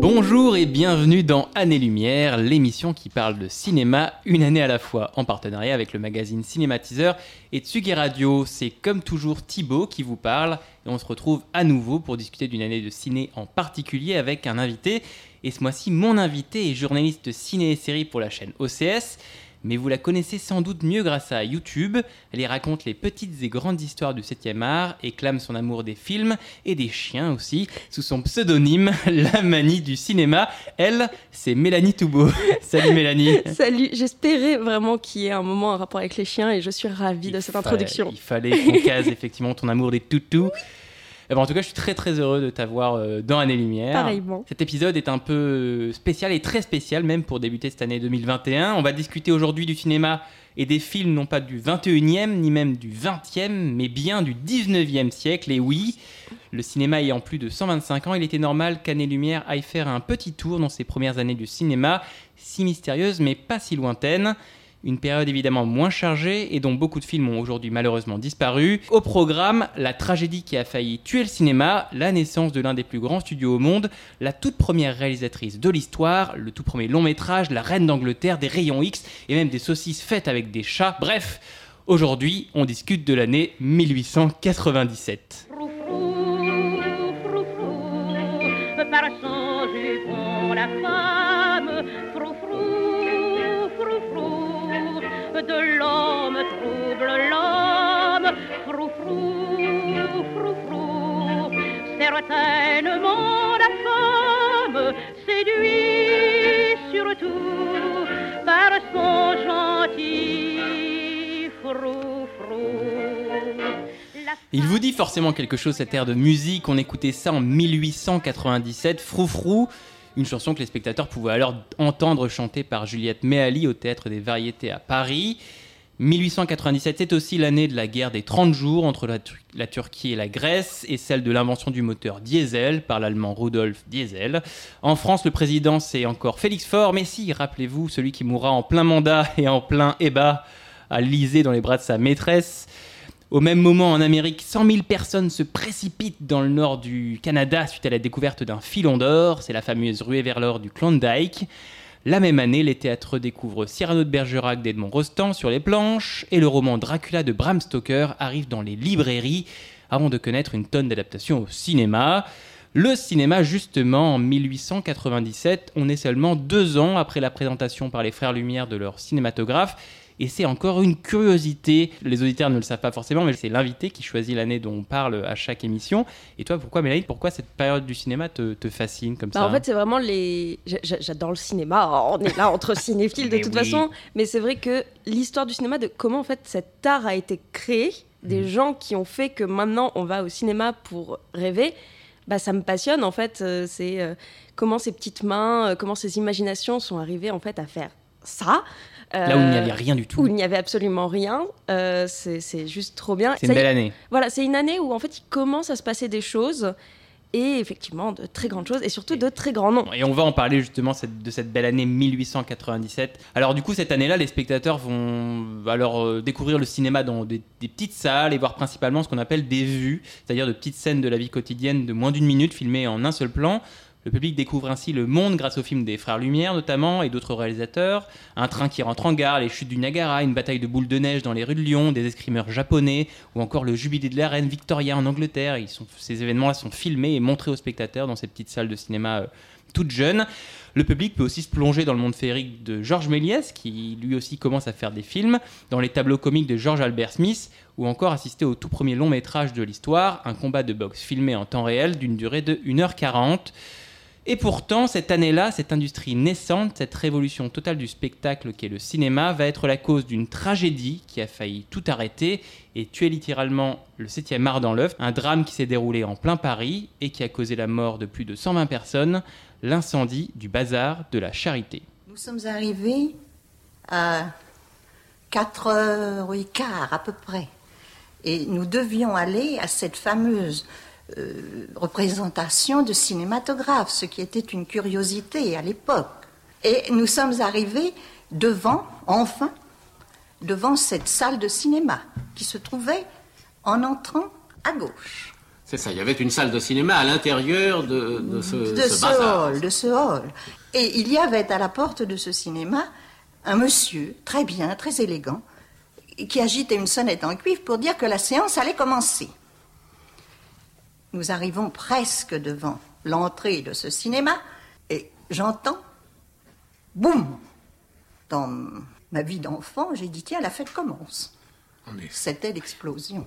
Bonjour et bienvenue dans Année Lumière, l'émission qui parle de cinéma une année à la fois, en partenariat avec le magazine Cinématiseur et Tsugi Radio. C'est comme toujours Thibaut qui vous parle et on se retrouve à nouveau pour discuter d'une année de ciné en particulier avec un invité. Et ce mois-ci, mon invité est journaliste ciné et série pour la chaîne OCS mais vous la connaissez sans doute mieux grâce à YouTube. Elle y raconte les petites et grandes histoires du 7e art et clame son amour des films et des chiens aussi, sous son pseudonyme La Manie du cinéma. Elle, c'est Mélanie Toubeau. Salut Mélanie. Salut, j'espérais vraiment qu'il y ait un moment en rapport avec les chiens et je suis ravie de cette introduction. Il fallait qu'on case effectivement ton amour des toutous. Eh ben, en tout cas, je suis très très heureux de t'avoir euh, dans Année Lumière. Pareillement. Cet épisode est un peu euh, spécial et très spécial même pour débuter cette année 2021. On va discuter aujourd'hui du cinéma et des films non pas du 21e ni même du 20e, mais bien du 19e siècle. Et oui, le cinéma ayant plus de 125 ans, il était normal qu'Année Lumière aille faire un petit tour dans ses premières années du cinéma, si mystérieuses mais pas si lointaines. Une période évidemment moins chargée et dont beaucoup de films ont aujourd'hui malheureusement disparu. Au programme, la tragédie qui a failli tuer le cinéma, la naissance de l'un des plus grands studios au monde, la toute première réalisatrice de l'histoire, le tout premier long métrage, la reine d'Angleterre, des rayons X et même des saucisses faites avec des chats. Bref, aujourd'hui on discute de l'année 1897. la femme, de l'homme trouble l'homme, frou frou, frou frou. Certainement la femme séduit surtout par son gentil frou frou. Il vous dit forcément quelque chose cette air de musique, on écoutait ça en 1897, Froufrou, une chanson que les spectateurs pouvaient alors entendre chanter par Juliette Méali au Théâtre des Variétés à Paris. 1897, c'est aussi l'année de la guerre des 30 jours entre la, Turquie et la Grèce et celle de l'invention du moteur diesel par l'allemand Rudolf Diesel. En France, le président, c'est encore Félix Faure, mais si, rappelez-vous, celui qui mourra en plein mandat et en plein ébat à l'Élysée dans les bras de sa maîtresse. Au même moment, en Amérique, 100 000 personnes se précipitent dans le nord du Canada suite à la découverte d'un filon d'or. C'est la fameuse ruée vers l'or du Klondike. La même année, les théâtres découvrent Cyrano de Bergerac d'Edmond Rostand sur les planches et le roman Dracula de Bram Stoker arrive dans les librairies avant de connaître une tonne d'adaptations au cinéma. Le cinéma, justement, en 1897, on est seulement deux ans après la présentation par les Frères Lumière de leur cinématographe et c'est encore une curiosité. Les auditeurs ne le savent pas forcément, mais c'est l'invité qui choisit l'année dont on parle à chaque émission. Et toi, pourquoi, Mélanie, pourquoi cette période du cinéma te, te fascine comme bah, ça En fait, c'est vraiment les. J'adore le cinéma. On est là entre cinéphiles de toute oui. façon. Mais c'est vrai que l'histoire du cinéma, de comment en fait cet art a été créé, des Mhm. gens qui ont fait que maintenant on va au cinéma pour rêver. Bah, ça me passionne en fait. Euh, c'est euh, comment ces petites mains, euh, comment ces imaginations sont arrivées en fait à faire ça. Là où il n'y Euh, avait rien du tout. où il n'y avait absolument rien. Euh, c'est juste trop bien. C'est une belle année. Voilà, c'est une année où en fait il commence à se passer des choses et effectivement de très grandes choses et surtout de très grands noms. Et on va en parler justement cette- de cette belle année 1897. Alors du coup, cette année-là, les spectateurs vont alors euh, découvrir le cinéma dans des, des petites salles et voir principalement ce qu'on appelle des vues, c'est-à-dire de petites scènes de la vie quotidienne de moins d'une minute filmées en un seul plan. Le public découvre ainsi le monde grâce au film des Frères Lumière notamment et d'autres réalisateurs. Un train qui rentre en gare, les chutes du Niagara, une bataille de boules de neige dans les rues de Lyon, des escrimeurs japonais ou encore le jubilé de la reine Victoria en Angleterre. Ces événements-là sont filmés et montrés aux spectateurs dans ces petites salles de cinéma euh, toutes jeunes. Le public peut aussi se plonger dans le monde féerique de Georges Méliès, qui lui aussi commence à faire des films, dans les tableaux comiques de George Albert Smith, ou encore assister au tout premier long métrage de l'histoire, un combat de boxe filmé en temps réel d'une durée de 1h40. Et pourtant, cette année-là, cette industrie naissante, cette révolution totale du spectacle qu'est le cinéma, va être la cause d'une tragédie qui a failli tout arrêter et tuer littéralement le 7e art dans l'œuf, un drame qui s'est déroulé en plein Paris et qui a causé la mort de plus de 120 personnes, l'incendie du bazar de la Charité. Nous sommes arrivés à 4 heures et quart à peu près. Et nous devions aller à cette fameuse euh, représentation de cinématographe, ce qui était une curiosité à l'époque. Et nous sommes arrivés devant, enfin, devant cette salle de cinéma qui se trouvait en entrant à gauche. C'est ça, il y avait une salle de cinéma à l'intérieur de, de ce, de ce hall, de ce hall. Et il y avait à la porte de ce cinéma un monsieur, très bien, très élégant, qui agitait une sonnette en cuivre pour dire que la séance allait commencer. Nous arrivons presque devant l'entrée de ce cinéma et j'entends boum Dans ma vie d'enfant, j'ai dit tiens, la fête commence. C'était l'explosion.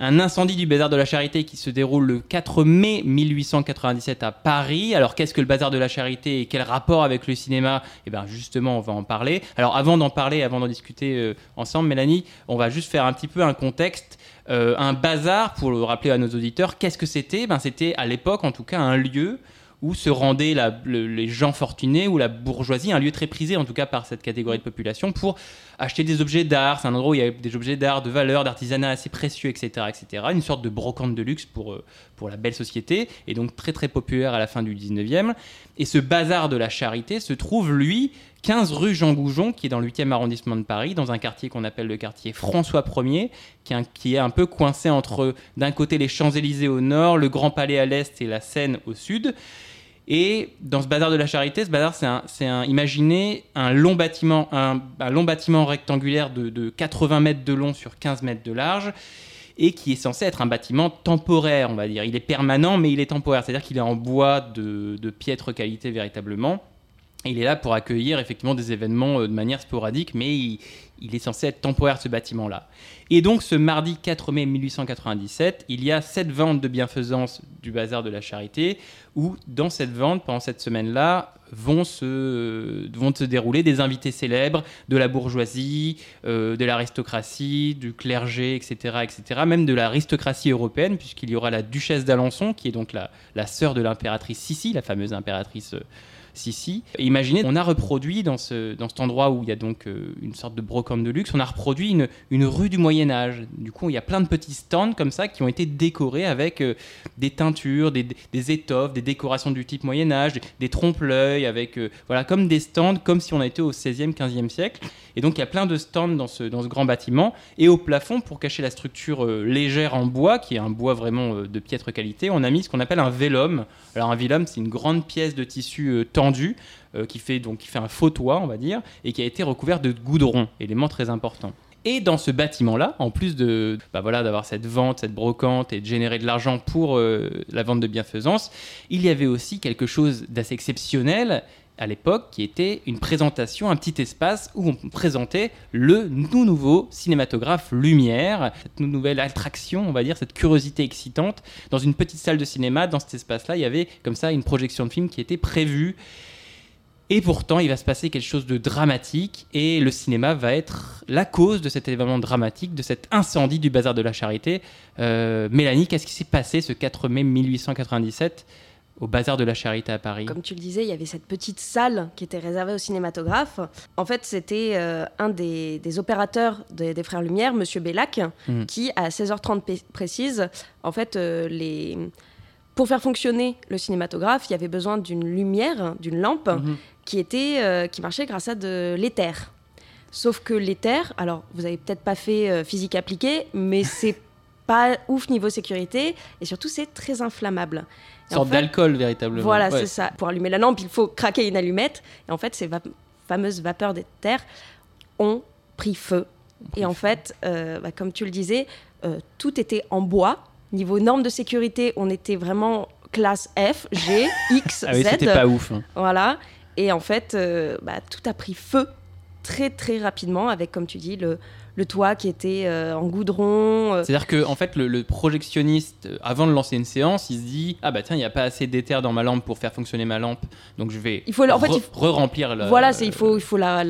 Un incendie du bazar de la Charité qui se déroule le 4 mai 1897 à Paris. Alors qu'est-ce que le bazar de la Charité et quel rapport avec le cinéma? Eh bien justement, on va en parler. Alors avant d'en parler, avant d'en discuter euh, ensemble, Mélanie, on va juste faire un petit peu un contexte. Euh, un bazar, pour le rappeler à nos auditeurs, qu'est-ce que c'était? Ben, C'était à l'époque en tout cas un lieu où se rendaient les gens fortunés ou la bourgeoisie, un lieu très prisé en tout cas par cette catégorie de population, pour acheter des objets d'art. C'est un endroit où il y a des objets d'art de valeur, d'artisanat assez précieux, etc., etc. Une sorte de brocante de luxe pour, euh, pour la belle société, et donc très très populaire à la fin du 19e. Et ce bazar de la charité se trouve, lui, 15 rue Jean Goujon, qui est dans le 8e arrondissement de Paris, dans un quartier qu'on appelle le quartier François 1er, qui qui est un peu coincé entre, d'un côté, les Champs-Élysées au nord, le Grand Palais à l'est et la Seine au sud. Et dans ce bazar de la charité, ce bazar, c'est un, un, imaginez un long bâtiment, un, long bâtiment rectangulaire de, de 80 mètres de long sur 15 mètres de large, et qui est censé être un bâtiment temporaire, on va dire. Il est permanent, mais il est temporaire, c'est-à-dire qu'il est en bois de, de piètre qualité véritablement. Il est là pour accueillir effectivement des événements euh, de manière sporadique, mais il, il est censé être temporaire ce bâtiment-là. Et donc ce mardi 4 mai 1897, il y a cette vente de bienfaisance du bazar de la charité, où dans cette vente, pendant cette semaine-là, vont se, vont se dérouler des invités célèbres de la bourgeoisie, euh, de l'aristocratie, du clergé, etc., etc., même de l'aristocratie européenne, puisqu'il y aura la duchesse d'Alençon, qui est donc la, sœur de l'impératrice Sissi, la fameuse impératrice euh, Sissi. Et imaginez, on a reproduit dans, ce, dans cet endroit où il y a donc euh, une sorte de brocante de luxe, on a reproduit une, une rue du Moyen Âge. Du coup, il y a plein de petits stands comme ça qui ont été décorés avec euh, des teintures, des, des étoffes, des décorations du type Moyen Âge, des, trompe-l'œil, avec euh, voilà comme des stands, comme si on était au 16e, 15e siècle. Et donc il y a plein de stands dans ce, dans ce grand bâtiment. Et au plafond, pour cacher la structure légère en bois, qui est un bois vraiment de piètre qualité, on a mis ce qu'on appelle un vélum. Alors un vélum, c'est une grande pièce de tissu euh, euh, qui fait donc qui fait un faux toit, on va dire, et qui a été recouvert de goudron, élément très important. Et dans ce bâtiment-là, en plus de bah voilà d'avoir cette vente, cette brocante et de générer de l'argent pour euh, la vente de bienfaisance, il y avait aussi quelque chose d'assez exceptionnel à l'époque qui était une présentation, un petit espace où on présentait le tout nouveau cinématographe Lumière, cette nouvelle attraction, on va dire, cette curiosité excitante. Dans une petite salle de cinéma, dans cet espace-là, il y avait comme ça une projection de film qui était prévue. Et pourtant, il va se passer quelque chose de dramatique et le cinéma va être la cause de cet événement dramatique, de cet incendie du bazar de la charité. Euh, Mélanie, qu'est-ce qui s'est passé ce 4 mai 1897 au bazar de la charité à Paris Comme tu le disais, il y avait cette petite salle qui était réservée au cinématographe. En fait, c'était euh, un des, des opérateurs des, des Frères Lumière, Monsieur Bellac, Mhm. qui, à 16h30 p- précise, en fait, euh, les... pour faire fonctionner le cinématographe, il y avait besoin d'une lumière, d'une lampe, Mhm. qui, était, euh, qui marchait grâce à de l'éther. Sauf que l'éther, alors vous avez peut-être pas fait physique appliquée, mais c'est pas ouf niveau sécurité et surtout c'est très inflammable. Une Et en sorte fait- d'alcool véritablement. voilà, Ouais. c'est ça. Pour allumer la lampe, il faut craquer une allumette. Et en fait, ces va- fameuses vapeurs d'éther ont pris feu. Et en fait, euh, bah, comme tu le disais, euh, tout était en bois. Niveau normes de sécurité, on était vraiment classe F, G, X, Ah oui, Z. c'était pas ouf. hein. Voilà. Et en fait, euh, bah, tout a pris feu très très rapidement avec, comme tu dis, le, le toit qui était euh, en goudron. euh, C'est-à-dire que en fait, le, le projectionniste, euh, avant de lancer une séance, il se dit ah bah tiens, il n'y a pas assez d'éther dans ma lampe pour faire fonctionner ma lampe, donc je vais Il faut- en fait, il faut- re-remplir la. voilà, c'est il faut il faut la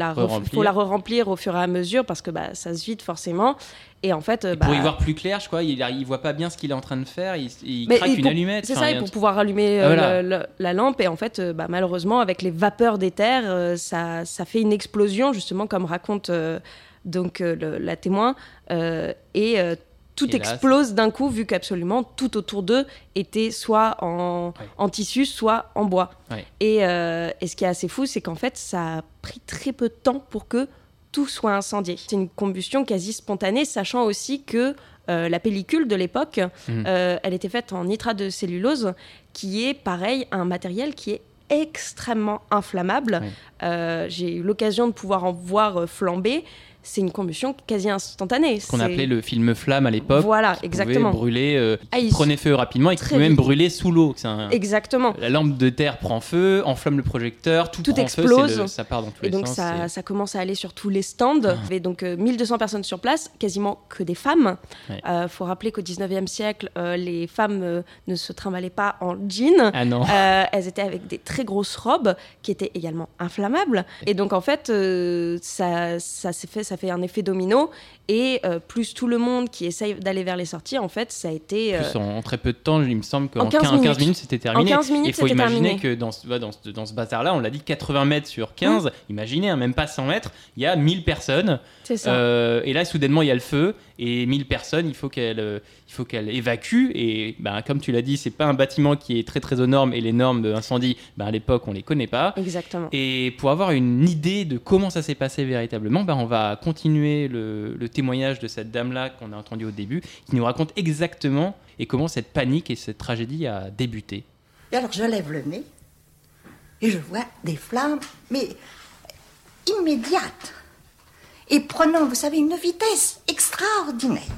faut la re-remplir au fur et à mesure parce que bah, ça se vide forcément. Et en fait, Pour y bah, voir plus clair, je crois, il, il voit pas bien ce qu'il est en train de faire, il, il craque et une pour- allumette. C'est ça, et pour pouvoir allumer Ah, voilà. le- le- la lampe. Et en fait, bah, malheureusement, avec les vapeurs d'éther, ça, ça fait une explosion, justement, comme raconte euh, donc euh, le- la témoin. Euh, et euh, tout Et là, explose d'un coup, vu qu'absolument tout autour d'eux était soit en, Ouais. en tissu, soit en bois. Ouais. Et, euh, et ce qui est assez fou, c'est qu'en fait, ça a pris très peu de temps pour que tout soit incendié. C'est une combustion quasi spontanée, sachant aussi que euh, la pellicule de l'époque, Mhm. euh, elle était faite en nitrate de cellulose, qui est pareil, un matériel qui est extrêmement inflammable. Ouais. J'ai eu l'occasion de pouvoir en voir flamber. C'est une combustion quasi instantanée. Ce qu'on appelait le film flamme à l'époque. Voilà, qui exactement. Brûler, euh, qui Ah, il- prenait feu rapidement et qui pouvait même vite. brûler sous l'eau. Un- Exactement. La lampe de terre prend feu, enflamme le projecteur, tout, Tout prend explose. feu, c'est le- ça part dans tous Et les donc sens. ça, ça commence à aller sur tous les stands. Il y avait donc euh, 1200 personnes sur place, quasiment que des femmes. Il Ouais. faut rappeler qu'au 19e siècle, euh, les femmes euh, ne se trimballaient pas en jean. Ah non. Euh, elles étaient avec des très grosses robes qui étaient également inflammables. Et donc en fait, euh, ça, ça, s'est fait, ça fait un effet domino. Et euh, plus tout le monde qui essaye d'aller vers les sorties, en fait, ça a été... euh, Plus en, en très peu de temps, il me semble qu'en en 15 15, 15 minutes. minutes c'était terminé. En 15 minutes, Il faut imaginer terminé. que dans ce, dans ce, dans ce bazar-là, on l'a dit 80 mètres sur 15, imaginez, hein, même pas 100 mètres, il y a 1000 personnes. C'est ça. Euh, et là, soudainement, il y a le feu et 1000 personnes, il faut qu'elles qu'elles évacuent. Et ben, comme tu l'as dit, c'est pas un bâtiment qui est très très aux normes et les normes d'incendie, ben, à l'époque, on les connaît pas. Exactement. Et pour avoir une idée de comment ça s'est passé véritablement, ben on va continuer le, le témoignage de cette dame-là qu'on a entendu au début, qui nous raconte exactement et comment cette panique et cette tragédie a débuté. Et alors je lève le nez et je vois des flammes, mais immédiates. Et prenant, vous savez, une vitesse extraordinaire.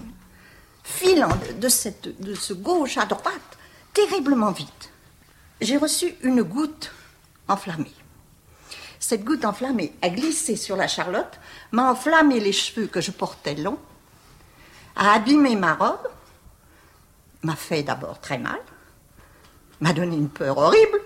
Filant de, cette, de ce gauche à droite, terriblement vite. J'ai reçu une goutte enflammée. Cette goutte enflammée a glissé sur la charlotte, m'a enflammé les cheveux que je portais longs, a abîmé ma robe, m'a fait d'abord très mal, m'a donné une peur horrible.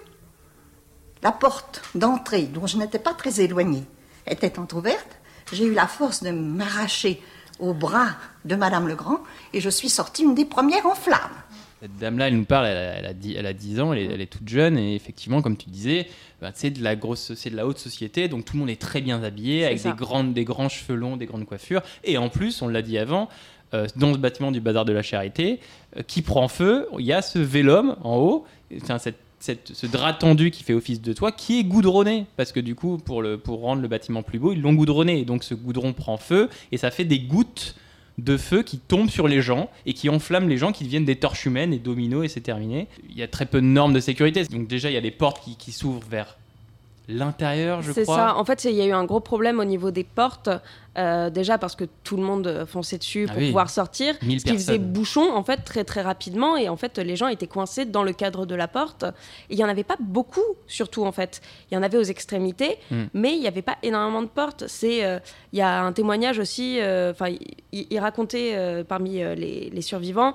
La porte d'entrée, dont je n'étais pas très éloignée, était entr'ouverte. J'ai eu la force de m'arracher au bras de Madame Legrand et je suis sortie une des premières en flammes. Cette dame-là, elle nous parle, elle a, elle a, 10, elle a 10 ans, elle est, elle est toute jeune, et effectivement, comme tu disais, bah, c'est de la grosse, c'est de la haute société, donc tout le monde est très bien habillé, avec ça. des, grandes, des grands cheveux longs, des grandes coiffures, et en plus, on l'a dit avant, euh, dans ce bâtiment du bazar de la charité, euh, qui prend feu, il y a ce vélum en haut, enfin, cette, cette- ce drap tendu qui fait office de toit, qui est goudronné, parce que du coup, pour, le, pour rendre le bâtiment plus beau, ils l'ont goudronné, et donc ce goudron prend feu, et ça fait des gouttes de feu qui tombent sur les gens et qui enflamment les gens qui deviennent des torches humaines et dominos et c'est terminé. Il y a très peu de normes de sécurité. Donc déjà, il y a des portes qui s'ouvrent vers l'intérieur, je C'est crois. ça. En fait, c'est- il y a eu un gros problème au niveau des portes. euh, déjà parce que tout le monde euh, fonçait dessus Ah pour oui. pouvoir sortir. 1000 ce qui faisait bouchon, en fait, très très rapidement. Et en fait, les gens étaient coincés dans le cadre de la porte. Il n'y en avait pas beaucoup, surtout, en fait. Il y en avait aux extrémités, Mm. mais il n'y avait pas énormément de portes. C'est, euh, Il y a un témoignage aussi, enfin, il, il racontait parmi les, les survivants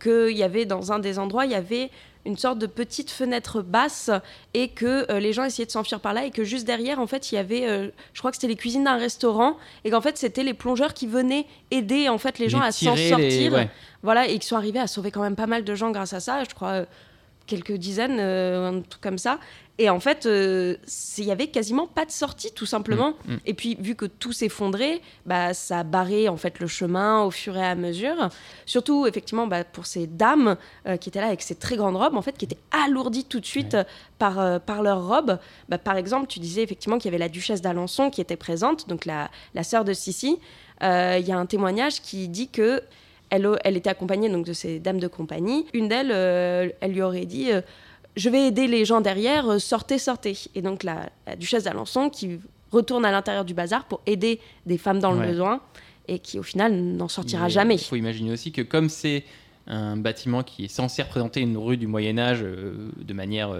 qu'il y avait dans un des endroits, il y avait une sorte de petite fenêtre basse et que euh, les gens essayaient de s'enfuir par là et que juste derrière, en fait, il y avait, euh, je crois que c'était les cuisines d'un restaurant et qu'en fait, c'était les plongeurs qui venaient aider en fait les gens Les à s'en sortir. les- ouais. Voilà, et qui sont arrivés à sauver quand même pas mal de gens grâce à ça. Je crois euh, quelques dizaines, euh, un truc comme ça. Et en fait, euh, il y avait quasiment pas de sortie, tout simplement. Mm, mm. Et puis, vu que tout s'effondrait, bah, ça a barré en fait le chemin au fur et à mesure. Surtout, effectivement, bah, pour ces dames euh, qui étaient là avec ces très grandes robes, en fait, qui étaient alourdies tout de suite par, par leurs robes. Bah, par exemple, tu disais effectivement qu'il y avait la duchesse d'Alençon qui était présente, donc la, la sœur de Sissi. Euh, Il y a un témoignage qui dit que elle, elle était accompagnée donc de ces dames de compagnie. Une d'elles, euh, elle lui aurait dit euh, Je vais aider les gens derrière, euh, sortez, sortez. Et donc la, la duchesse d'Alençon qui retourne à l'intérieur du bazar pour aider des femmes dans Ouais. le besoin et qui au final n'en sortira Mais jamais. Il faut imaginer aussi que comme c'est un bâtiment qui est censé représenter une rue du Moyen Âge euh, de manière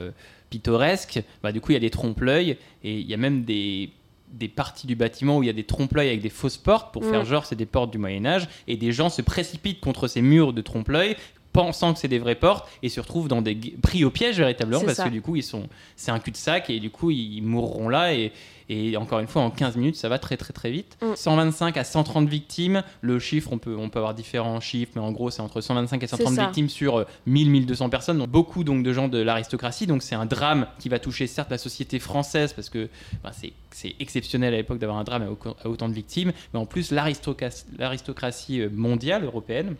pittoresque, bah, du coup il y a des trompe-l'œil et il y a même des des parties du bâtiment où il y a des trompe-l'œil avec des fausses portes pour Mm. faire genre c'est des portes du Moyen Âge et des gens se précipitent contre ces murs de trompe-l'œil pensant que c'est des vraies portes et se retrouvent dans des pris au piège véritablement parce ça. que du coup ils sont c'est un cul-de-sac et du coup ils mourront là et, et encore une fois en 15 minutes ça va très très très vite. Mm. 125 à 130 victimes, le chiffre on peut on peut avoir différents chiffres mais en gros c'est entre 125 et 130 ça. victimes sur euh, 1000 1200 personnes donc beaucoup donc de gens de l'aristocratie donc c'est un drame qui va toucher certes la société française parce que enfin, c'est exceptionnel à l'époque d'avoir un drame à, au- à autant de victimes mais en plus l'aristocratie l'aristocratie euh, mondiale européenne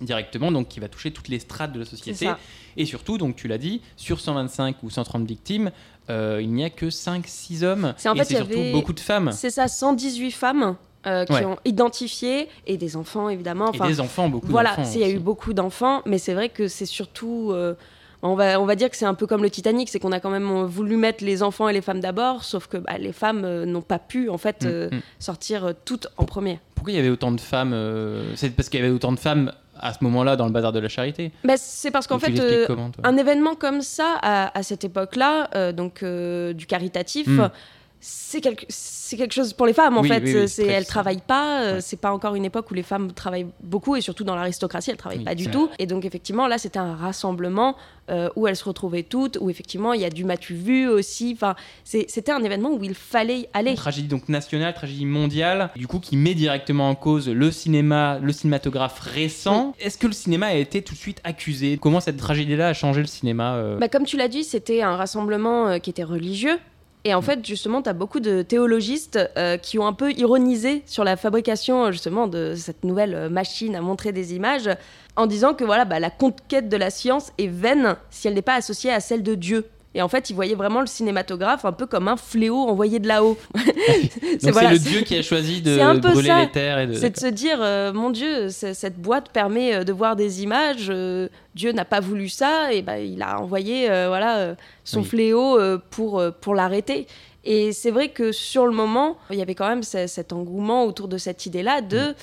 directement, donc qui va toucher toutes les strates de la société. Et surtout, donc tu l'as dit, sur 125 ou 130 victimes, euh, il n'y a que 5-6 hommes. C'est en fait, surtout avait- beaucoup de femmes. C'est ça, 118 femmes euh, qui Ouais. ont identifié et des enfants évidemment. Enfin, et des enfants, beaucoup voilà, il y a eu beaucoup d'enfants, mais c'est vrai que c'est surtout. euh, on, va, on va dire que c'est un peu comme le Titanic, c'est qu'on a quand même voulu mettre les enfants et les femmes d'abord, sauf que bah, les femmes n'ont pas pu en fait Mm, mm. sortir toutes en premier. Pourquoi il y avait autant de femmes euh, C'est parce qu'il y avait autant de femmes à ce moment-là dans le bazar de la charité. Bah, c'est parce qu'en fait, euh, comment, un événement comme ça, à, à cette époque-là, euh, donc euh, du caritatif, Mm. C'est quelque, quelque chose pour les femmes en Oui, fait. oui, oui, c'est elles travaillent pas, euh, Ouais. c'est pas encore une époque où les femmes travaillent beaucoup et surtout dans l'aristocratie, elles travaillent pas du tout. Et donc effectivement, là, c'était un rassemblement euh, où elles se retrouvaient toutes, où effectivement, il y a du matu vu aussi. Enfin, c'était un événement où il fallait aller. Une tragédie donc nationale, tragédie mondiale, du coup qui met directement en cause le cinéma, le cinématographe récent. Est-ce que le cinéma a été tout de suite accusé? Comment cette tragédie-là a changé le cinéma euh, Bah, comme tu l'as dit, c'était un rassemblement euh, qui était religieux. Et en fait, justement, tu as beaucoup de théologistes euh, qui ont un peu ironisé sur la fabrication, euh, justement, de cette nouvelle euh, machine à montrer des images, en disant que voilà, bah, la conquête de la science est vaine si elle n'est pas associée à celle de Dieu. Et en fait, ils voyaient vraiment le cinématographe un peu comme un fléau envoyé de là-haut. C'est voilà, le Dieu qui a choisi de c'est un peu brûler ça. les terres de. c'est de se dire, euh, mon Dieu, cette boîte permet euh, de voir des images. euh, Dieu n'a pas voulu ça, et ben il a envoyé euh, voilà son Oui. fléau pour pour l'arrêter. Et c'est vrai que sur le moment, il y avait quand même ce- cet engouement autour de cette idée-là de.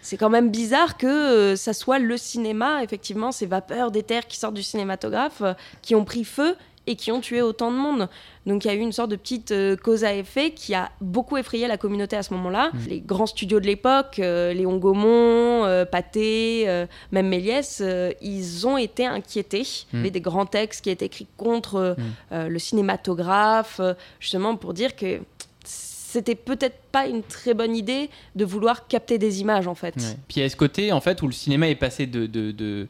C'est quand même bizarre que euh, ça soit le cinéma, effectivement, ces vapeurs d'éther qui sortent du cinématographe, euh, qui ont pris feu et qui ont tué autant de monde. Donc il y a eu une sorte de petite euh, cause à effet qui a beaucoup effrayé la communauté à ce moment-là. Les grands studios de l'époque, euh, Léon Gaumont, euh, Pathé, euh, même Méliès, euh, ils ont été inquiétés. Il y avait des grands textes qui étaient écrits contre euh, le cinématographe, justement pour dire que c'était peut-être pas une très bonne idée de vouloir capter des images en fait. Ouais. Puis il y a ce côté en fait où le cinéma est passé de de- de-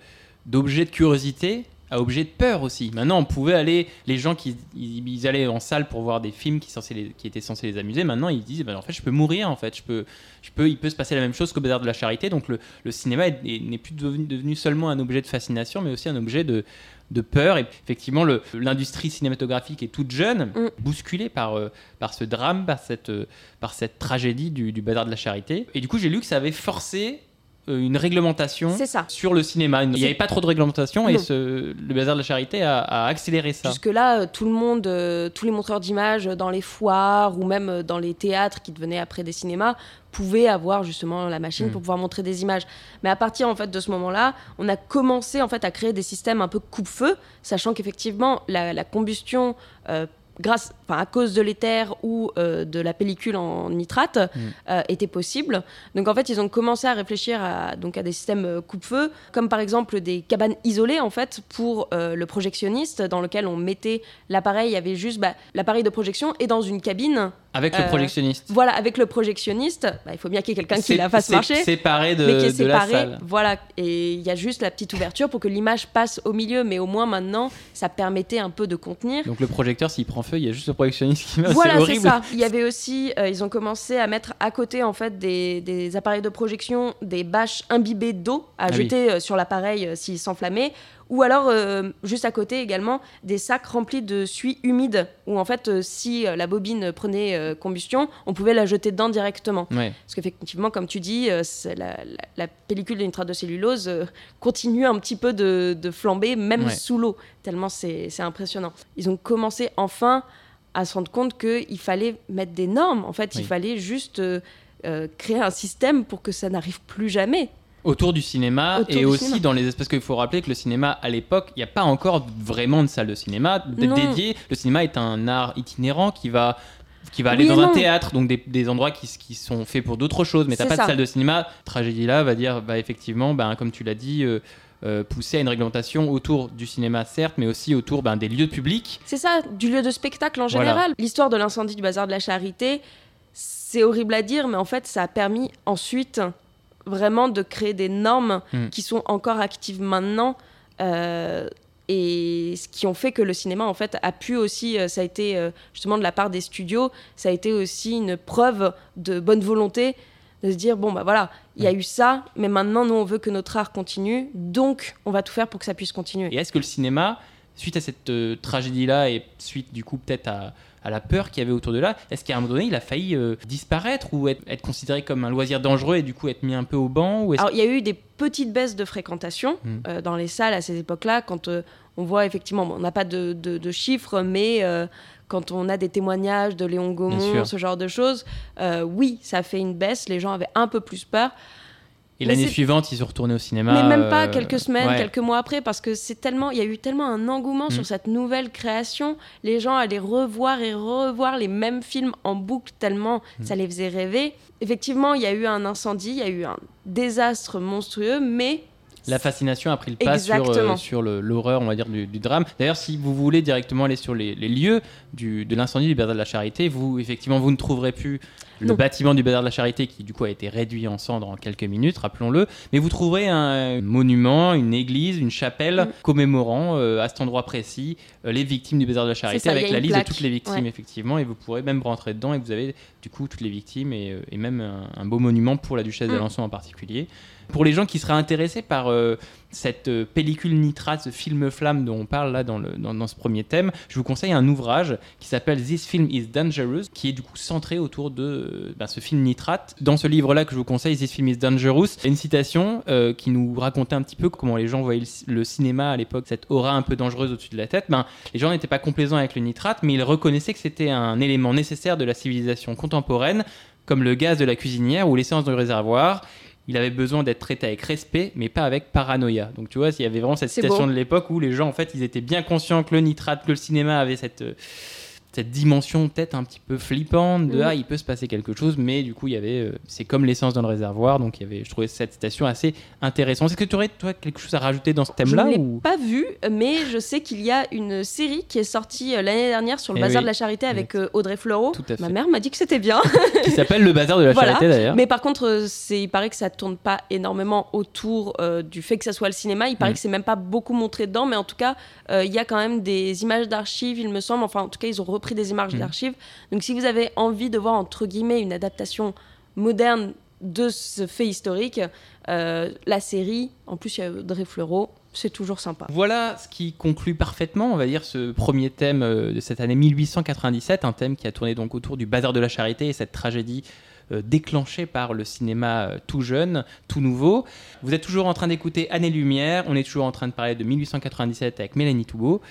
d'objet de, curiosité à objet de peur aussi. Maintenant, on pouvait aller, les gens qui ils, ils allaient en salle pour voir des films qui, censés les- qui étaient censés les amuser. Maintenant, ils disent, ben, en fait, je peux mourir. En fait, je peux, je peux, il peut se passer la même chose qu'au bazar de la charité. Donc le, le cinéma est- est- n'est plus devenu, devenu seulement un objet de fascination, mais aussi un objet de de peur et effectivement l'industrie cinématographique est toute jeune Mm. bousculée par, euh, par ce drame par cette, euh, par cette tragédie du, du bazar de la charité et du coup j'ai lu que ça avait forcé une réglementation ça. sur le cinéma. Il n'y avait pas trop de réglementation et ce- le bazar de la charité a, a accéléré ça. Jusque-là, euh, tout le monde, euh, tous les montreurs d'images euh, dans les foires ou même euh, dans les théâtres qui devenaient après des cinémas pouvaient avoir justement la machine Mm. pour pouvoir montrer des images. Mais à partir en fait de ce moment-là, on a commencé en fait à créer des systèmes un peu coupe-feu, sachant qu'effectivement la, la combustion euh, grâce, enfin, à cause de l'éther ou euh, de la pellicule en nitrate, euh, était possible. Donc en fait, ils ont commencé à réfléchir à, donc, à des systèmes euh, coupe-feu, comme par exemple des cabanes isolées en fait pour euh, le projectionniste, dans lequel on mettait l'appareil, il y avait juste bah, l'appareil de projection et dans une cabine. Avec le projectionniste. Voilà, avec le projectionniste, bah, il faut bien qu'il y ait quelqu'un qui la fasse marcher. Séparé de, mais qui est de la séparé, salle. voilà. Et il y a juste la petite ouverture pour que l'image passe au milieu, mais au moins maintenant, ça permettait un peu de contenir. Donc le projecteur, s'il prend feu, il y a juste projectionniste qui. Voilà, c'est ça. Il y avait aussi, euh, ils ont commencé à mettre à côté en fait des, des appareils de projection, des bâches imbibées d'eau à Ah jeter euh, sur l'appareil euh, s'il s'enflammait, ou alors euh, juste à côté également des sacs remplis de suie humide, où en fait euh, si euh, la bobine prenait combustion, on pouvait la jeter dedans directement. Ouais. Parce qu'effectivement, comme tu dis, la, la- la pellicule de nitrate de cellulose continue un petit peu de, de flamber, même Ouais. sous l'eau, tellement c'est impressionnant. Ils ont commencé enfin à se rendre compte qu'il fallait mettre des normes. En fait, Oui. il fallait juste euh, euh, créer un système pour que ça n'arrive plus jamais. Autour du cinéma Autour et du aussi cinéma. dans les parce qu'il faut rappeler que le cinéma à l'époque il n'y a pas encore vraiment de salle de cinéma dédiée le cinéma est un art itinérant qui va qui va aller Oui dans un théâtre donc des, des endroits qui, sont faits pour d'autres choses mais t'as pas de salle de cinéma tragédie là va dire bah effectivement bah, comme tu l'as dit euh, euh, poussé à une réglementation autour du cinéma, certes, mais aussi autour ben, des lieux publics. C'est ça, du lieu de spectacle en Voilà. général. L'histoire de l'incendie du bazar de la Charité, c'est horrible à dire, mais en fait, ça a permis ensuite vraiment de créer des normes Mm. qui sont encore actives maintenant. euh, et ce qui ont fait que le cinéma en fait a pu aussi, euh, ça a été justement de la part des studios, ça a été aussi une preuve de bonne volonté de se dire bon bah voilà, il y a eu ça, mais maintenant nous on veut que notre art continue, donc on va tout faire pour que ça puisse continuer. Et est-ce que le cinéma, suite à cette euh, tragédie-là et suite du coup peut-être à, à la peur qu'il y avait autour de là, est-ce qu'à un moment donné il a failli euh, disparaître ou être, être considéré comme un loisir dangereux et du coup être mis un peu au banc ou Alors, il y a eu des petites baisses de fréquentation Mm. euh, dans les salles à ces époques-là, quand on voit effectivement, bon, on n'a pas de, de- de chiffres, mais quand on a des témoignages de Léon Gaumont, ce genre de choses, euh, oui, ça a fait une baisse, les gens avaient un peu plus peur. Et l'année suivante ils sont retournés au cinéma mais même pas euh, quelques semaines, ouais. quelques mois après, parce que c'est tellement, il y a eu tellement un engouement Mm. sur cette nouvelle création. Les gens allaient revoir et revoir les mêmes films en boucle tellement Mm. ça les faisait rêver. Effectivement, il y a eu un incendie, il y a eu un désastre monstrueux, mais La fascination a pris le pas sur, euh, Exactement. sur le- l'horreur, on va dire, du, du drame. D'ailleurs, si vous voulez directement aller sur les, les lieux du, de l'incendie du Bazar de la Charité, vous, effectivement, vous ne trouverez plus le Non. bâtiment du Bazar de la Charité qui, du coup, a été réduit en cendres en quelques minutes, rappelons-le. Mais vous trouverez un monument, une église, une chapelle Mm. commémorant euh, à cet endroit précis euh, les victimes du Bazar de la Charité ça, avec la liste plaque. de toutes les victimes, Ouais. effectivement. Et vous pourrez même rentrer dedans et vous avez, du coup, toutes les victimes et, euh, et même un, un beau monument pour la Duchesse Mm. d'Alençon en particulier. Pour les gens qui seraient intéressés par euh, cette euh, pellicule nitrate, ce film flamme dont on parle là dans, ce premier thème, je vous conseille un ouvrage qui s'appelle This Film is Dangerous, qui est du coup centré autour de euh, ben, ce film nitrate. Dans ce livre-là que je vous conseille, This Film is Dangerous, il y a une citation qui nous racontait un petit peu comment les gens voyaient le, le cinéma à l'époque, cette aura un peu dangereuse au-dessus de la tête. Ben, les gens n'étaient pas complaisants avec le nitrate, mais ils reconnaissaient que c'était un élément nécessaire de la civilisation contemporaine, comme le gaz de la cuisinière ou l'essence du réservoir il avait besoin d'être traité avec respect, mais pas avec paranoïa. Donc tu vois, il y avait vraiment cette citation beau. de l'époque où les gens, en fait, ils étaient bien conscients que le nitrate, que le cinéma avait cette, euh, cette dimension peut-être un petit peu flippante de Mhm. ah, il peut se passer quelque chose, mais du coup, il y avait, euh, c'est comme l'essence dans le réservoir, donc il y avait, je trouvais cette citation assez intéressante. Est-ce que tu aurais, toi, quelque chose à rajouter dans ce Je thème-là ne l'ai ou... pas vu, mais je sais qu'il y a une série qui est sortie euh, l'année dernière sur le Eh bazar oui. de la charité avec euh, Audrey Fleurot. Tout à fait. Ma mère m'a dit que c'était bien. qui s'appelle Le Bazar de la Voilà. Charité d'ailleurs Mais par contre, euh, c'est, il paraît que ça tourne pas énormément autour du fait que ça soit le cinéma. Il paraît Mm. que c'est même pas beaucoup montré dedans, mais en tout cas, il y a quand même des images d'archives, il me semble. Enfin, en tout cas, ils ont repris des images Mm. d'archives. Donc, si vous avez envie de voir entre guillemets une adaptation moderne de ce fait historique, euh, la série, en plus il y a Audrey Fleurot, c'est toujours sympa. Voilà ce qui conclut parfaitement, on va dire, ce premier thème euh, de cette année 1897, un thème qui a tourné donc autour du bazar de la charité et cette tragédie euh, déclenchée par le cinéma euh, tout jeune, tout nouveau. Vous êtes toujours en train d'écouter Année Lumière, on est toujours en train de parler de 1897 avec Mélanie Toubeau,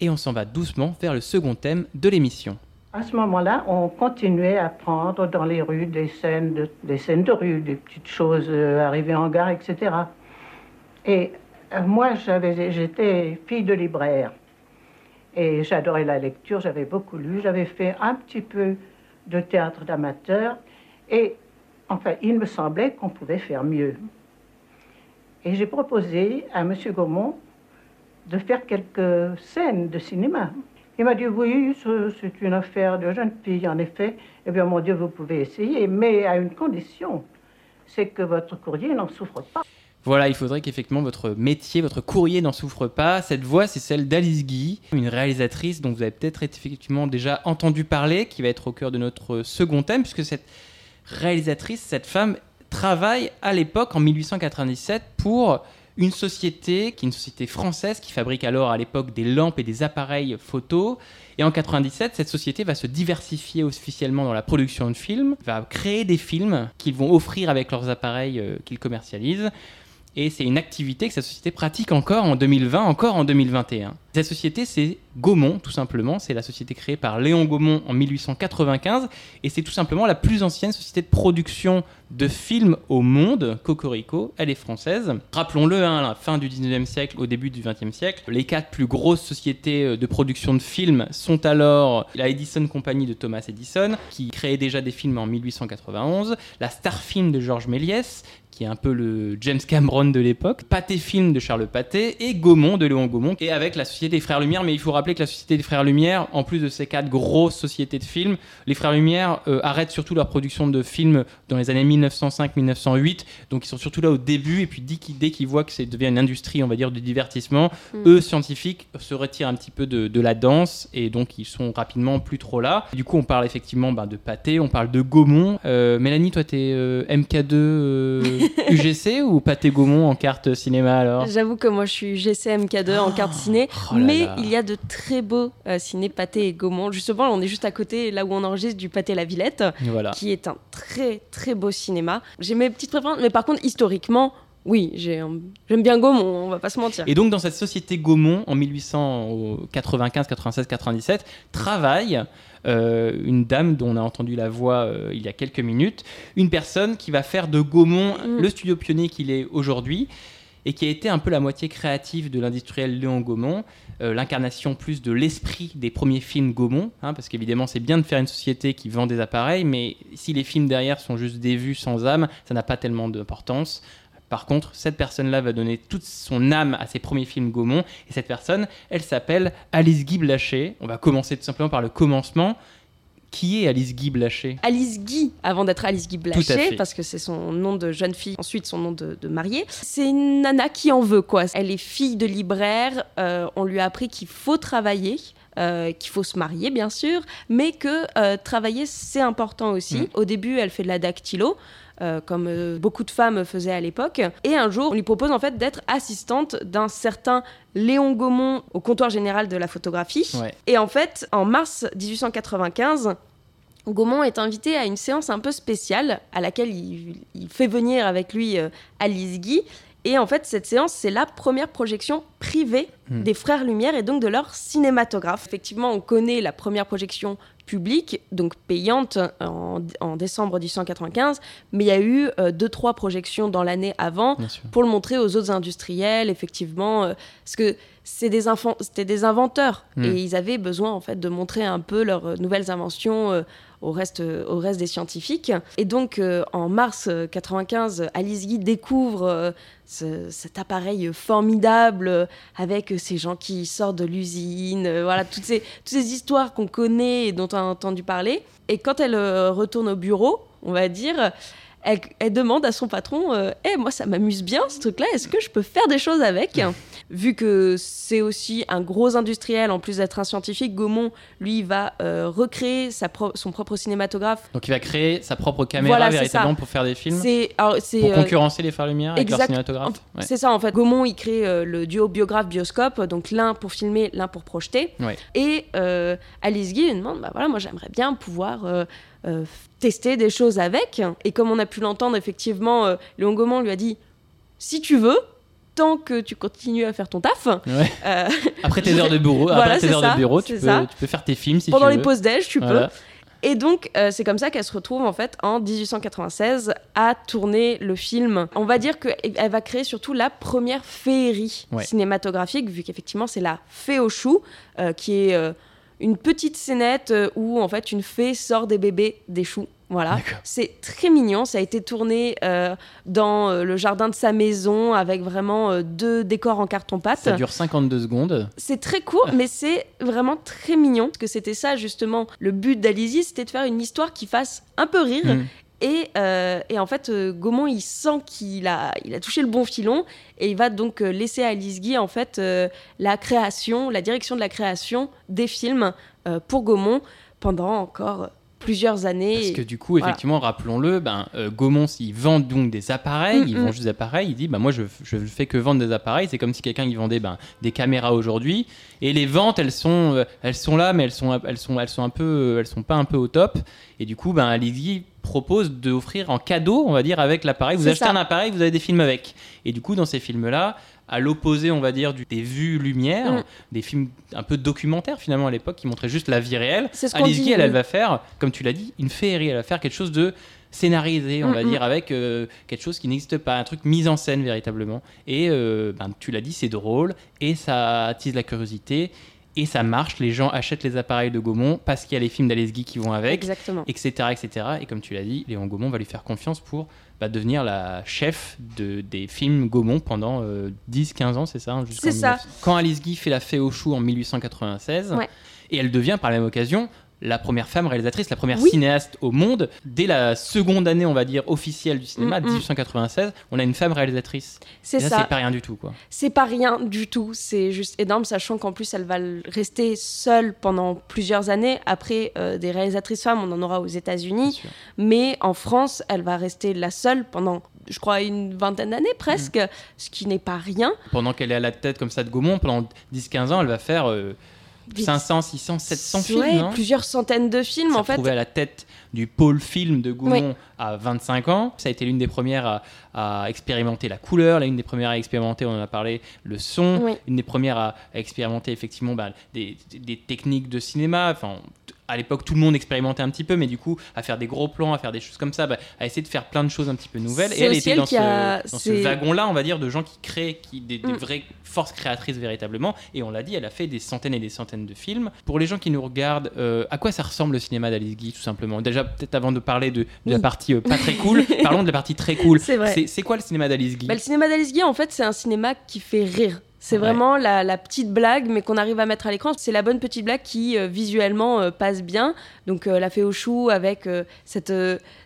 et on s'en va doucement vers le second thème de l'émission. À ce moment-là, on continuait à prendre dans les rues des scènes de, des scènes de rue, des petites choses euh, arrivées en gare, etc. Et euh, moi, j'étais fille de libraire. Et j'adorais la lecture, j'avais beaucoup lu. J'avais fait un petit peu de théâtre d'amateur. Et enfin, il me semblait qu'on pouvait faire mieux. Et j'ai proposé à M. Gaumont de faire quelques scènes de cinéma. Il m'a dit oui, ce- c'est une affaire de jeune fille, en effet. Eh bien, mon Dieu, vous pouvez essayer, mais à une condition, c'est que votre courrier n'en souffre pas. Voilà, il faudrait qu'effectivement votre métier, votre courrier n'en souffre pas. Cette voix, c'est celle d'Alice Guy, une réalisatrice dont vous avez peut-être effectivement déjà entendu parler, qui va être au cœur de notre second thème, puisque cette réalisatrice, cette femme, travaille à l'époque, en 1897, pour une société, qui est une société française, qui fabrique alors à l'époque des lampes et des appareils photo. Et en 97, cette société va se diversifier officiellement dans la production de films, va créer des films qu'ils vont offrir avec leurs appareils euh, qu'ils commercialisent. Et c'est une activité que cette société pratique encore en 2020, encore en 2021. Cette société, c'est Gaumont, tout simplement. C'est la société créée par Léon Gaumont en 1895. Et c'est tout simplement la plus ancienne société de production de films au monde. Cocorico, elle est française. Rappelons-le, hein, à la fin du 19e siècle, au début du 20e siècle, les quatre plus grosses sociétés euh, de production de films sont alors la Edison Company de Thomas Edison, qui créait déjà des films en 1891, la Star Film de Georges Méliès, qui est un peu le James Cameron de l'époque, Pathé Film de Charles Pathé et Gaumont de Léon Gaumont, et avec la Société des Frères Lumière. Mais il faut rappeler que la Société des Frères Lumière, en plus de ces quatre grosses sociétés de films, les Frères Lumière euh, arrêtent surtout leur production de films dans les années 1905-1908, donc ils sont surtout là au début, et puis dès qu'ils, dès qu'ils voient que ça devient une industrie, on va dire, du divertissement, Mm. eux, scientifiques, se retirent un petit peu de, de la danse, et donc ils sont rapidement plus trop là. Du coup, on parle effectivement ben, de Pathé, on parle de Gaumont. Euh, Mélanie, toi, t'es euh, MK2 euh, UGC ou Pathé Gaumont en carte cinéma alors? J'avoue que moi je suis GCMK2 en carte ciné, oh là mais là. il y a de très beaux euh, ciné Pâté et Gaumont. Justement, on est juste à côté, là où on enregistre du Pâté La Villette, Voilà. qui est un très très beau cinéma. J'ai mes petites préférences, mais par contre, historiquement, oui, j'aime bien Gaumont, on va pas se mentir. Et donc dans cette société Gaumont, en 1895, 96, 97, travaille une dame dont on a entendu la voix euh, il y a quelques minutes, une personne qui va faire de Gaumont Mm. le studio pionnier qu'il est aujourd'hui et qui a été un peu la moitié créative de l'industriel Léon Gaumont, euh, l'incarnation plus de l'esprit des premiers films Gaumont, hein, parce qu'évidemment c'est bien de faire une société qui vend des appareils, mais si les films derrière sont juste des vues sans âme, ça n'a pas tellement d'importance. Par contre, cette personne-là va donner toute son âme à ses premiers films Gaumont, et cette personne, elle s'appelle Alice Guy Blaché. On va commencer tout simplement par le commencement. Qui est Alice Guy Blaché? Alice Guy, avant d'être Alice Guy Blaché, parce que c'est son nom de jeune fille, ensuite son nom de, de mariée. C'est une nana qui en veut, quoi. Elle est fille de libraire, euh, on lui a appris qu'il faut travailler. Euh, qu'il faut se marier bien sûr, mais que euh, travailler c'est important aussi. Mm. Au début, elle fait de la dactylo, euh, comme euh, beaucoup de femmes faisaient à l'époque. Et un jour, on lui propose en fait d'être assistante d'un certain Léon Gaumont au comptoir général de la photographie. Ouais. Et en fait, en mars 1895, Gaumont est invité à une séance un peu spéciale à laquelle il, il fait venir avec lui euh, Alice Guy. Et en fait, cette séance, c'est la première projection privée Hmm. des Frères Lumière et donc de leur cinématographe. Effectivement, on connaît la première projection publique, donc payante, en, en décembre 1895, mais il y a eu euh, deux, trois projections dans l'année avant pour le montrer aux autres industriels, effectivement, euh, parce que c'est des c'était des inventeurs Mm. et ils avaient besoin en fait de montrer un peu leurs euh, nouvelles inventions euh, au reste, euh, au reste des scientifiques. Et donc euh, en mars euh, 95, Alice Guy découvre euh, ce- cet appareil formidable euh, avec euh, ces gens qui sortent de l'usine, euh, voilà toutes ces, toutes ces histoires qu'on connaît et dont on a entendu parler. Et quand elle euh, retourne au bureau, on va dire, elle, elle demande à son patron euh, Eh, moi ça m'amuse bien ce truc-là, est-ce que je peux faire des choses avec Vu que c'est aussi un gros industriel, en plus d'être un scientifique, Gaumont, lui, va euh, recréer sa pro- son propre cinématographe. Donc il va créer sa propre caméra Voilà, véritablement pour faire des films C'est alors, Pour euh, concurrencer les Frères Lumière avec leur cinématographe Ouais. C'est ça en fait. Gaumont, il crée euh, le duo biographe-bioscope, donc l'un pour filmer, l'un pour projeter. Ouais. Et Alice Guy lui demande, bah voilà, moi j'aimerais bien pouvoir euh, tester des choses avec. Et comme on a pu l'entendre, effectivement, euh, Léon Gaumont lui a dit, si tu veux, tant que tu continues à faire ton taf, Ouais. euh, Après tes heures de bureau, Voilà, après tes heures ça, de bureau, tu peux, ça. tu peux faire tes films si pendant tu les pauses déj, tu Voilà. peux. Et donc, euh, c'est comme ça qu'elle se retrouve en fait en 1896 à tourner le film. On va dire qu'elle va créer surtout la première féerie Ouais. cinématographique, vu qu'effectivement c'est la fée aux choux, euh, qui est une petite scénette euh, où en fait une fée sort des bébés des choux. Voilà, c'est très mignon. Ça a été tourné euh, dans euh, le jardin de sa maison avec vraiment euh, deux décors en carton-pâte. Ça dure 52 secondes. C'est très court, mais c'est vraiment très mignon. Parce que c'était ça, justement, le but d'Alizy, c'était de faire une histoire qui fasse un peu rire. Mm. Et, euh, et en fait, euh, Gaumont, il sent qu'il a, il a touché le bon filon. Et il va donc euh, laisser à Alice Guy, en fait, euh, la création, la direction de la création des films euh, pour Gaumont pendant encore plusieurs années. Parce que du coup, voilà. effectivement, rappelons-le, ben, Gaumont, s'il vend donc des appareils, Mm, il mm. vend juste des appareils, il dit bah, Moi, je, je fais que vendre des appareils. C'est comme si quelqu'un il vendait ben, des caméras aujourd'hui. Et les ventes, elles sont, elles sont là, mais elles sont, elles, sont, elles, sont un peu, elles sont pas un peu au top. Et du coup, ben, Alizy propose d'offrir en cadeau, on va dire, avec l'appareil. Vous achetez ça. un appareil, vous avez des films avec. Et du coup, dans ces films-là, à l'opposé, on va dire, du- des vues lumière, Mm. des films un peu documentaires finalement à l'époque qui montraient juste la vie réelle. C'est ce qu'on Alice dit, Guy, elle, oui. elle va faire, comme tu l'as dit, une féerie. Elle va faire quelque chose de scénarisé, on Mm, va dire, avec euh, quelque chose qui n'existe pas, un truc mis en scène véritablement. Et euh, ben, tu l'as dit, c'est drôle et ça attise la curiosité. Et ça marche, les gens achètent les appareils de Gaumont parce qu'il y a les films d'Alice Guy qui vont avec, Exactement. etc., etc. Et comme tu l'as dit, Léon Gaumont va lui faire confiance pour bah, devenir la chef de, des films Gaumont pendant 10-15 ans, c'est ça hein, C'est ça. 1900. Quand Alice Guy fait La Fée aux choux en 1896, Ouais. et elle devient par la même occasion la première femme réalisatrice, la première Oui. cinéaste au monde. Dès la seconde année, on va dire, officielle du cinéma, Mm, mm. 1896, on a une femme réalisatrice. C'est ça. c'est pas rien du tout, quoi. C'est pas rien du tout, c'est juste énorme, sachant qu'en plus elle va rester seule pendant plusieurs années. Après, euh, des réalisatrices femmes, on en aura aux États-Unis, mais en France, elle va rester la seule pendant, je crois, une vingtaine d'années presque, Mm. ce qui n'est pas rien. Pendant qu'elle est à la tête comme ça de Gaumont, pendant 10-15 ans, elle va faire euh, 500, 600, 700 films. Ouais, plusieurs centaines de films en fait. à la tête du pôle film de Gaumont Oui. à 25 ans. Ça a été l'une des premières à, à expérimenter la couleur, l'une des premières à expérimenter, on en a parlé, le son, Oui. une des premières à, à expérimenter effectivement bah, des, des techniques de cinéma. Enfin, à l'époque, tout le monde expérimentait un petit peu, mais du coup, à faire des gros plans, à faire des choses comme ça, bah, à essayer de faire plein de choses un petit peu nouvelles. Et elle était dans ce, a- dans ce wagon-là, on va dire, de gens qui créent, qui, des, des Mm. vraies forces créatrices véritablement. Et on l'a dit, elle a fait des centaines et des centaines de films. Pour les gens qui nous regardent, euh, à quoi ça ressemble le cinéma d'Alice Guy, tout simplement? Déjà, peut-être avant de parler de, de la partie euh, pas très cool, parlons de la partie très cool. C'est vrai. C'est quoi le cinéma d'Alice Guy? Bah, le cinéma d'Alice Guy, en fait, c'est un cinéma qui fait rire. C'est Ouais. vraiment la, la petite blague, mais qu'on arrive à mettre à l'écran. C'est la bonne petite blague qui, euh, visuellement, euh, passe bien. Donc, euh, la fée au chou avec cette,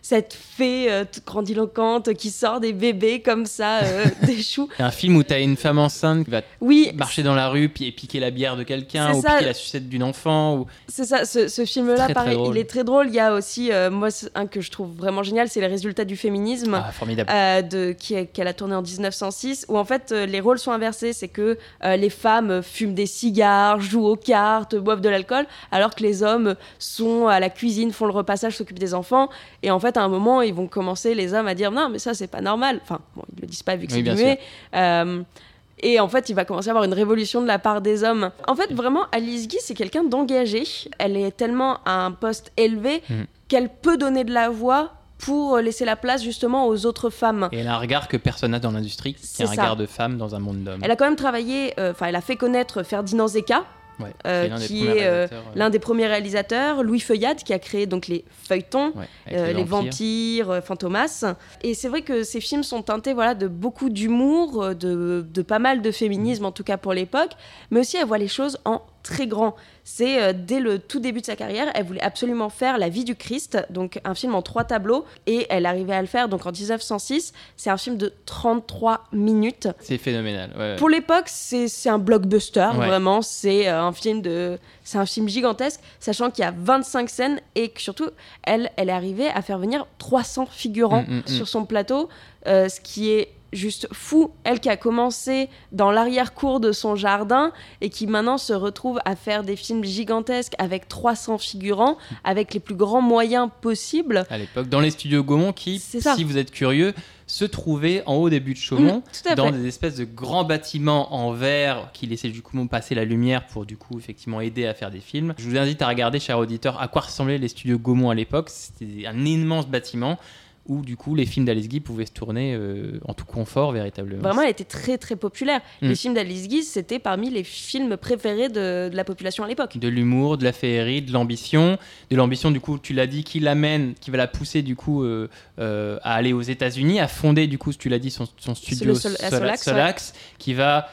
cette fée toute grandiloquente qui sort des bébés comme ça, des choux. C'est un film où tu as une femme enceinte qui va Oui, marcher dans la rue puis et piquer la bière de quelqu'un ou ça. piquer la sucette d'une enfant. Ou... c'est ça. Ce, ce film-là, pareil, il est très drôle. Il y a aussi, moi, un que je trouve vraiment génial, c'est les résultats du féminisme. Ah, formidable. de, qui qu'elle a tourné en 1906, où en fait les rôles sont inversés. C'est que euh, les femmes euh, fument des cigares, jouent aux cartes, boivent de l'alcool, alors que les hommes sont à la cuisine, font le repassage, s'occupent des enfants. Et en fait, à un moment, ils vont commencer, les hommes, à dire non, mais ça, c'est pas normal. Enfin, bon, ils le disent pas vu que Oui, c'est muet. Euh, et en fait, il va commencer à avoir une révolution de la part des hommes. En fait, vraiment, Alice Guy, c'est quelqu'un d'engagé. Elle est tellement à un poste élevé Mhm. qu'elle peut donner de la voix pour laisser la place justement aux autres femmes. Et elle a un regard que personne n'a dans l'industrie, qui est C'est un ça. regard de femme dans un monde d'hommes. Elle a quand même travaillé, euh, enfin, elle a fait connaître Ferdinand Zecca, Ouais, euh, qui est, euh, l'un des premiers réalisateurs, Louis Feuillade, qui a créé donc les feuilletons, ouais, les vampires. vampires, Fantomas. Et c'est vrai que ces films sont teintés voilà, de beaucoup d'humour, de, de pas mal de féminisme, en tout cas pour l'époque, mais aussi elle voit les choses en très grand. C'est euh, dès le tout début de sa carrière, elle voulait absolument faire La vie du Christ, donc un film en trois tableaux, et elle arrivait à le faire donc en 1906. C'est un film de 33 minutes. C'est phénoménal. ouais, ouais. Pour l'époque, c'est un blockbuster, Ouais. vraiment. C'est euh, un film de, c'est un film gigantesque, sachant qu'il y a 25 scènes et que surtout, elle, elle est arrivée à faire venir 300 figurants Mm, mm, mm. sur son plateau, euh, ce qui est juste fou. Elle qui a commencé dans l'arrière-cour de son jardin et qui maintenant se retrouve à faire des films gigantesques avec 300 figurants, avec les plus grands moyens possibles. À l'époque, dans les studios Gaumont, qui, si vous êtes curieux, se trouvaient en haut des buts de Chaumont, Mm, à dans des espèces de grands bâtiments en verre qui laissaient du coup passer la lumière pour du coup effectivement aider à faire des films. Je vous invite à regarder, cher auditeur, à quoi ressemblaient les studios Gaumont à l'époque. C'était un immense bâtiment où du coup les films d'Alice Guy pouvaient se tourner euh, en tout confort véritablement. Vraiment, elle était très très populaire. Mm. Les films d'Alice Guy, c'était parmi les films préférés de, de la population à l'époque. de l'humour, de la féerie, de l'ambition, de l'ambition du coup, tu l'as dit, qui l'amène, qui va la pousser du coup euh, euh, à aller aux États-Unis, à fonder du coup, tu l'as dit, son, son studio Sol- Solax, Solax, qui va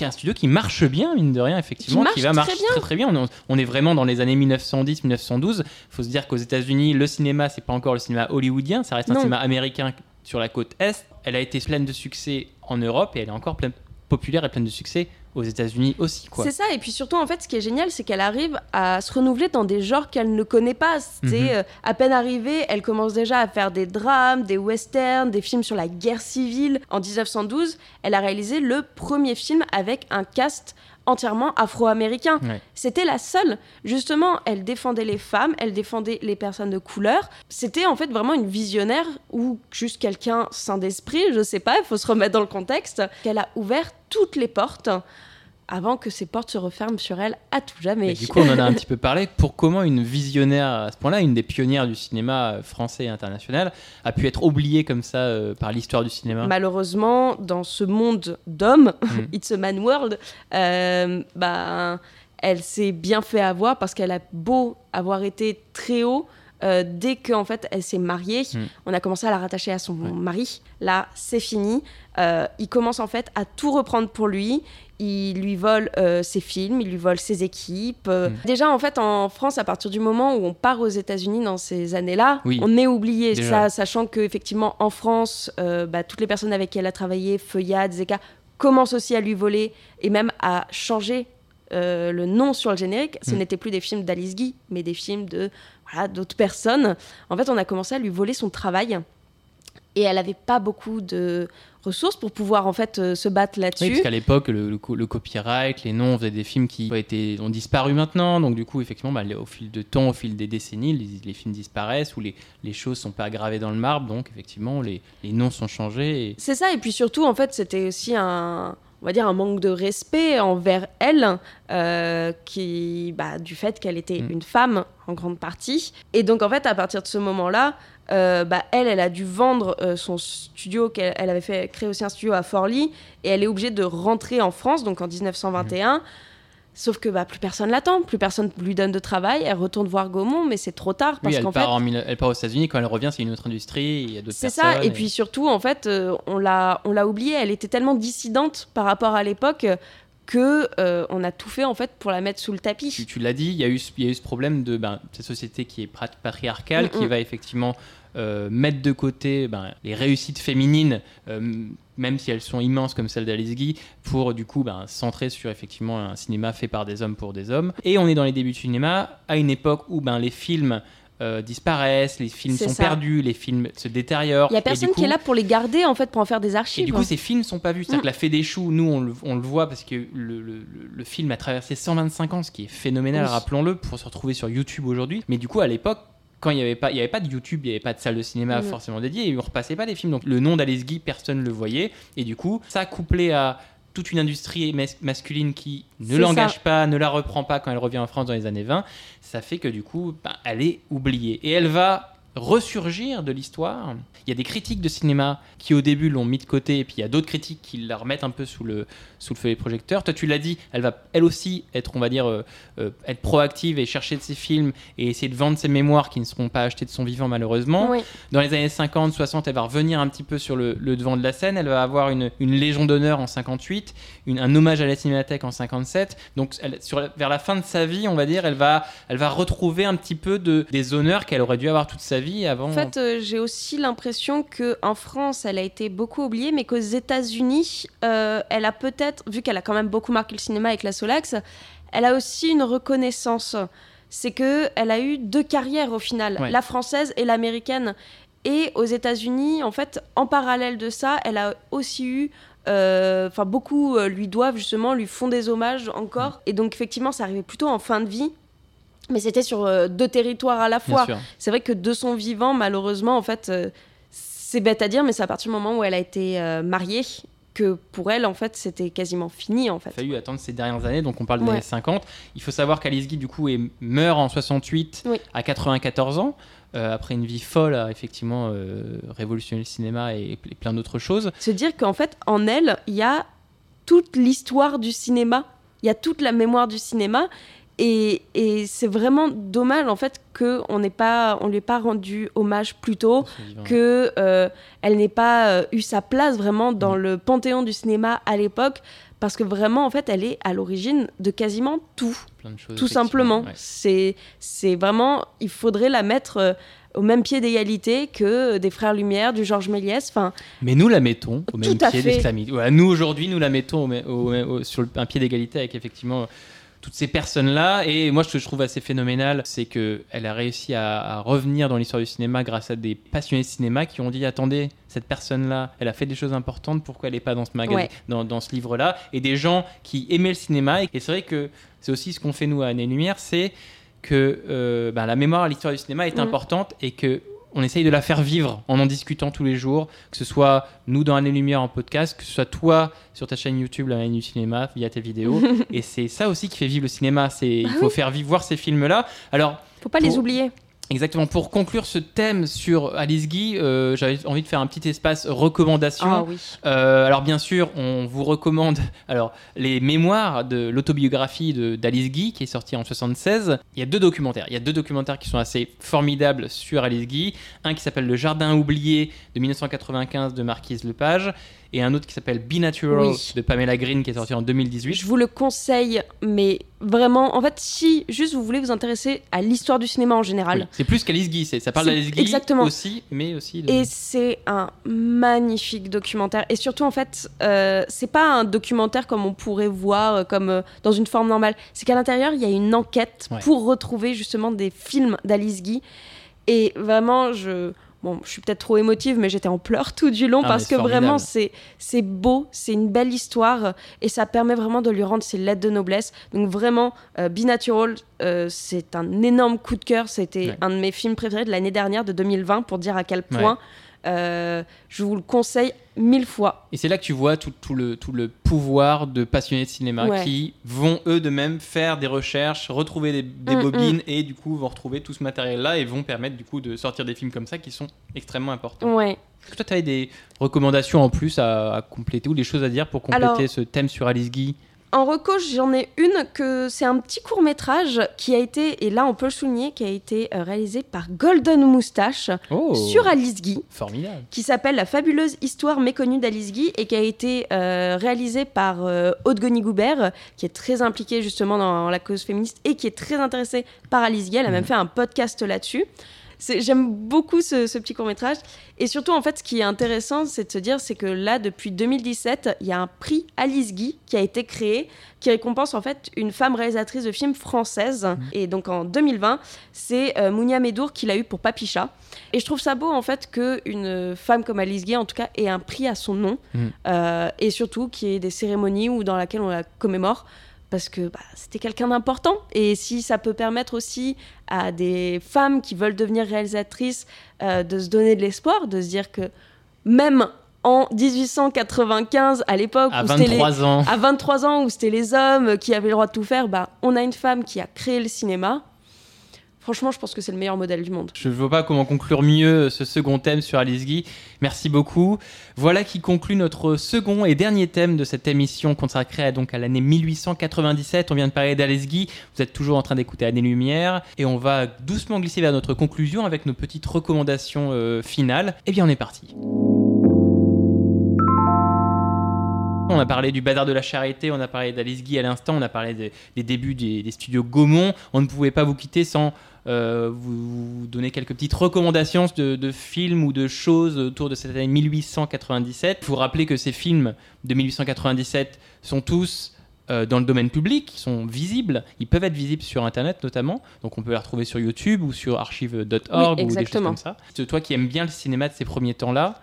qui est un studio qui marche bien mine de rien effectivement Qui marche va marcher très très bien. On est, on est vraiment dans les années 1910-1912 faut se dire qu'aux États-Unis le cinéma c'est pas encore le cinéma hollywoodien. Ça reste un cinéma américain sur la côte est. Elle a été pleine de succès en Europe et elle est encore pleine populaire et pleine de succès aux États-Unis aussi quoi C'est ça, et puis surtout, en fait, ce qui est génial, c'est qu'elle arrive à se renouveler dans des genres qu'elle ne connaît pas. C'est Mhm. euh, à peine arrivée, elle commence déjà à faire des drames, des westerns, des films sur la guerre civile. En 1912, elle a réalisé le premier film avec un cast entièrement afro-américain. Ouais. C'était la seule. Justement, elle défendait les femmes, elle défendait les personnes de couleur. C'était en fait vraiment une visionnaire ou juste quelqu'un sain d'esprit, je sais pas, il faut se remettre dans le contexte, qu'elle a ouvert toutes les portes avant que ces portes se referment sur elle à tout jamais. Mais du coup, on en a un petit peu parlé. Pour comment une visionnaire à ce point-là, une des pionnières du cinéma euh, français et international, a pu être oubliée comme ça euh, par l'histoire du cinéma? Malheureusement, dans ce monde d'hommes, Mm. It's a Man World, euh, bah, elle s'est bien fait avoir parce qu'elle a beau avoir été très haut. Euh, dès qu'en fait elle s'est mariée, Mm. on a commencé à la rattacher à son mari. Là, c'est fini. Euh, il commence en fait à tout reprendre pour lui. Il lui vole euh, ses films, il lui vole ses équipes. Euh, Mm. Déjà, en fait, en France, à partir du moment où on part aux États-Unis dans ces années-là, Oui. on est oublié. Ça, sachant que effectivement, en France, bah, toutes les personnes avec qui elle a travaillé, Feuillade, Zeka, commencent aussi à lui voler et même à changer euh, le nom sur le générique. Ce Mm. n'était plus des films d'Alice Guy, mais des films de voilà, d'autres personnes. En fait, on a commencé à lui voler son travail. Et elle n'avait pas beaucoup de ressources pour pouvoir en fait euh, se battre Oui, là-dessus. parce qu'à l'époque, le, le co- le copyright, les noms, on faisait des films qui ont, été, ont disparu maintenant. Donc, du coup, effectivement, bah, au fil de temps, au fil des décennies, les, les films disparaissent ou les, les choses sont pas gravées dans le marbre. Donc, effectivement, les, les noms sont changés. Et... C'est ça, et puis surtout, en fait, c'était aussi un, on va dire, un manque de respect envers elle, euh, qui, bah, du fait qu'elle était Mm. une femme en grande partie. Et donc, en fait, à partir de ce moment-là, euh, bah, elle, elle a dû vendre euh, son studio, qu'elle elle avait fait créer aussi un studio à Forlì, et elle est obligée de rentrer en France, donc en 1921. Sauf que bah, plus personne l'attend, plus personne lui donne de travail. Elle retourne voir Gaumont, mais c'est trop tard parce Oui, qu'en part, fait, en elle part aux États-Unis. Quand elle revient, c'est une autre industrie. Il y a d'autres c'est personnes. ça, et puis surtout, en fait, euh, on l'a, on l'a oublié. Elle était tellement dissidente par rapport à l'époque que euh, on a tout fait en fait pour la mettre sous le tapis. tu, tu l'as dit, il y, a eu, ce- il y a eu ce problème de ben, cette société qui est patriarcale, Mm, qui mm. va effectivement euh, mettre de côté ben, les réussites féminines, euh, même si elles sont immenses comme celle d'Alice Guy, pour du coup ben, centrer sur effectivement un cinéma fait par des hommes pour des hommes. Et on est dans les débuts du cinéma, à une époque où ben, les films euh, disparaissent, les films sont ça. perdus, les films se détériorent. Il y a et personne qui est là pour les garder en fait pour en faire des et archives. du coup, ces films sont pas vus. C'est-à-dire Mm. que La Fée des Choux, nous, on le, on le voit parce que le, le- le film a traversé 125 ans, ce qui est phénoménal, Oui. rappelons-le, pour se retrouver sur YouTube aujourd'hui. Mais du coup, à l'époque, quand il n'y avait, pas- il y avait pas de YouTube, il n'y avait pas de salle de cinéma forcément dédiée, et on repassait pas des films. Donc le nom d'Alice Guy, personne ne le voyait. Et du coup, ça couplé à toute une industrie mas- masculine qui ne l'engage pas, ne la reprend pas quand elle revient en France dans les années 20, ça fait que du coup, ben, elle est oubliée. Et elle va ressurgir de l'histoire. Il y a des critiques de cinéma qui au début l'ont mis de côté, et puis il y a d'autres critiques qui la remettent un peu sous le, sous le feu des projecteurs. Toi, tu l'as dit, elle va elle aussi être, on va dire, euh, euh, être proactive et chercher de ses films et essayer de vendre ses mémoires qui ne seront pas achetées de son vivant malheureusement. Oui. Dans les années 50, 60, elle va revenir un petit peu sur le, le devant de la scène. Elle va avoir une, une Légion d'honneur en 58, une- un hommage à la Cinémathèque en 57. Donc, elle- sur la- vers la fin de sa vie, on va dire, elle va, elle va retrouver un petit peu de, des honneurs qu'elle aurait dû avoir toute sa vie avant. En fait, euh, j'ai aussi l'impression que en France, elle a été beaucoup oubliée, mais qu'aux États-Unis, euh, elle a peut-être, vu qu'elle a quand même beaucoup marqué le cinéma avec la Solax, elle a aussi une reconnaissance. C'est que elle a eu deux carrières au final, Ouais. la française et l'américaine. Et aux États-Unis, en fait, en parallèle de ça, elle a aussi eu euh, Enfin, beaucoup euh, lui doivent justement, lui font des hommages encore. Mm. Et donc, effectivement, ça arrivait plutôt en fin de vie. Mais c'était sur euh, deux territoires à la fois. C'est vrai que de son vivant, malheureusement, en fait, euh, c'est bête à dire, mais c'est à partir du moment où elle a été euh, mariée que pour elle, en fait, c'était quasiment fini, en fait. Il a fallu attendre ces dernières années, donc on parle des Ouais. années 50. Il faut savoir qu'Alice Guy, du coup, est, meurt en 68 Oui. à 94 ans, euh, après une vie folle à effectivement révolutionner le cinéma et, et plein d'autres choses. Se dire qu'en fait, en elle, il y a toute l'histoire du cinéma, il y a toute la mémoire du cinéma. Et, et c'est vraiment dommage en fait qu'on n'ait pas, on lui ait pas rendu hommage plus tôt, que euh, elle n'ait pas euh, eu sa place vraiment dans Mm. le panthéon du cinéma à l'époque, parce que vraiment en fait elle est à l'origine de quasiment tout, Plein de choses, tout simplement. ouais. C'est, c'est vraiment, il faudrait la mettre euh, au même pied d'égalité que des frères Lumière, du Georges Méliès, enfin Mais nous la mettons au même pied fait. d'Esclamide. Voilà, nous aujourd'hui, nous la mettons au mê- au- au- sur le- un pied d'égalité avec effectivement toutes ces personnes-là. Et moi, ce que je trouve assez phénoménal, c'est que elle a réussi à, à revenir dans l'histoire du cinéma grâce à des passionnés de cinéma qui ont dit attendez, cette personne-là, elle a fait des choses importantes. Pourquoi elle n'est pas dans ce magasin, Ouais. dans, dans ce livre-là? Et des gens qui aimaient le cinéma. Et c'est vrai que c'est aussi ce qu'on fait nous à Année Lumière, c'est que euh, ben, la mémoire à l'histoire du cinéma est Mhm. importante et que on essaye de la faire vivre en en discutant tous les jours, que ce soit nous dans Année Lumière en podcast, que ce soit toi sur ta chaîne YouTube, la Manu du cinéma, via tes vidéos. et c'est ça aussi qui fait vivre le cinéma. C'est il Bah faut faire vivre voir ces films-là. Alors faut pas Pour- les oublier. Exactement. Pour conclure ce thème sur Alice Guy, euh, j'avais envie de faire un petit espace recommandation. Ah oui. Euh, alors bien sûr, on vous recommande alors les mémoires de l'autobiographie d'Alice Guy qui est sortie en 76. Il y a deux documentaires. Il y a deux documentaires qui sont assez formidables sur Alice Guy. Un qui s'appelle Le Jardin oublié de 1995 de Marquise Lepage et un autre qui s'appelle Be Natural Oui. de Pamela Green qui est sorti en 2018. Je vous le conseille, mais vraiment, en fait, si juste vous voulez vous intéresser à l'histoire du cinéma en général, Oui, C'est plus qu'Alice Guy, ça parle d'Alice Guy exactement. aussi, mais aussi de... Et c'est un magnifique documentaire. Et surtout, en fait, euh, c'est pas un documentaire comme on pourrait voir, euh, comme euh, dans une forme normale. C'est qu'à l'intérieur, il y a une enquête Ouais. pour retrouver justement des films d'Alice Guy. Et vraiment, je. Bon, je suis peut-être trop émotive, mais j'étais en pleurs tout du long Ah, parce que formidable. vraiment, c'est c'est beau, c'est une belle histoire et ça permet vraiment de lui rendre ses lettres de noblesse. Donc, vraiment, euh, Be Natural, euh, c'est un énorme coup de cœur. C'était Ouais. un de mes films préférés de l'année dernière, de 2020, pour dire à quel Ouais. Euh, je vous le conseille mille fois. Et c'est là que tu vois tout, tout le, tout le pouvoir de passionnés de cinéma Ouais. qui vont eux de même faire des recherches, retrouver des, des Mm, bobines et du coup vont retrouver tout ce matériel-là et vont permettre du coup de sortir des films comme ça qui sont extrêmement importants. Ouais. Est-ce que toi tu avais des recommandations en plus à, à compléter ou des choses à dire pour compléter Alors- ce thème sur Alice Guy? En reco, j'en ai une que c'est un petit court métrage qui a été, et là on peut le souligner, qui a été euh, réalisé par Golden Moustache Oh sur Alice Guy. Formidable. qui s'appelle La fabuleuse histoire méconnue d'Alice Guy et qui a été euh, réalisée par euh, Aude Goni-Goubert, qui est très impliquée justement dans la cause féministe et qui est très intéressée par Alice Guy. Elle a même fait un podcast là-dessus. J'aime beaucoup ce, ce petit court-métrage. Et surtout, en fait, ce qui est intéressant, c'est de se dire, c'est que là, depuis 2017, il y a un prix Alice Guy qui a été créé, qui récompense en fait une femme réalisatrice de films française. Et donc en 2020, c'est euh, Mounia Medour qui l'a eu pour Papicha. Et je trouve ça beau en fait qu'une femme comme Alice Guy, en tout cas, ait un prix à son nom. Mm. Euh, et surtout qu'il y ait des cérémonies où, dans laquelle on la commémore. Parce que bah, c'était quelqu'un d'important. Et si ça peut permettre aussi à des femmes qui veulent devenir réalisatrices euh, de se donner de l'espoir, de se dire que même en 1895, à l'époque À où c'était les- 23 ans. à 23 ans, où c'était les hommes qui avaient le droit de tout faire, bah, on a une femme qui a créé le cinéma. Franchement, je pense que c'est le meilleur modèle du monde. Je ne vois pas comment conclure mieux ce second thème sur Alice Guy. Merci beaucoup. Voilà qui conclut notre second et dernier thème de cette émission consacrée à, donc à l'année 1897. On vient de parler d'Alice Guy. Vous êtes toujours en train d'écouter Année Lumière et on va doucement glisser vers notre conclusion avec nos petites recommandations euh, finales. Eh bien, on est parti. On a parlé du bazar de la charité, on a parlé d'Alice Guy à l'instant, on a parlé des, des débuts des, des studios Gaumont. On ne pouvait pas vous quitter sans euh, vous, vous donner quelques petites recommandations de, de films ou de choses autour de cette année 1897. Il faut rappeler que ces films de 1897 sont tous euh, dans le domaine public, ils sont visibles, ils peuvent être visibles sur Internet notamment, donc on peut les retrouver sur YouTube ou sur archive.org Oui, ou des choses exactement. comme ça. Toi qui aimes bien le cinéma de ces premiers temps-là,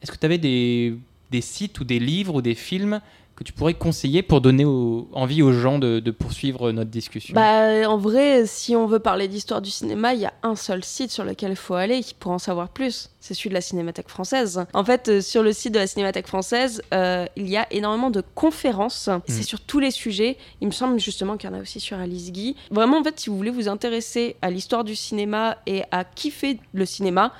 est-ce que tu avais des, des sites ou des livres ou des films que tu pourrais conseiller pour donner au- envie aux gens de, de poursuivre notre discussion? Bah, en vrai, si on veut parler d'histoire du cinéma, il y a un seul site sur lequel il faut aller pour en savoir plus. C'est celui de la Cinémathèque française. En fait, euh, sur le site de la Cinémathèque française, euh, il y a énormément de conférences. C'est sur tous les sujets. Il me semble justement qu'il y en a aussi sur Alice Guy. Vraiment, en fait, si vous voulez vous intéresser à l'histoire du cinéma et à kiffer le cinéma,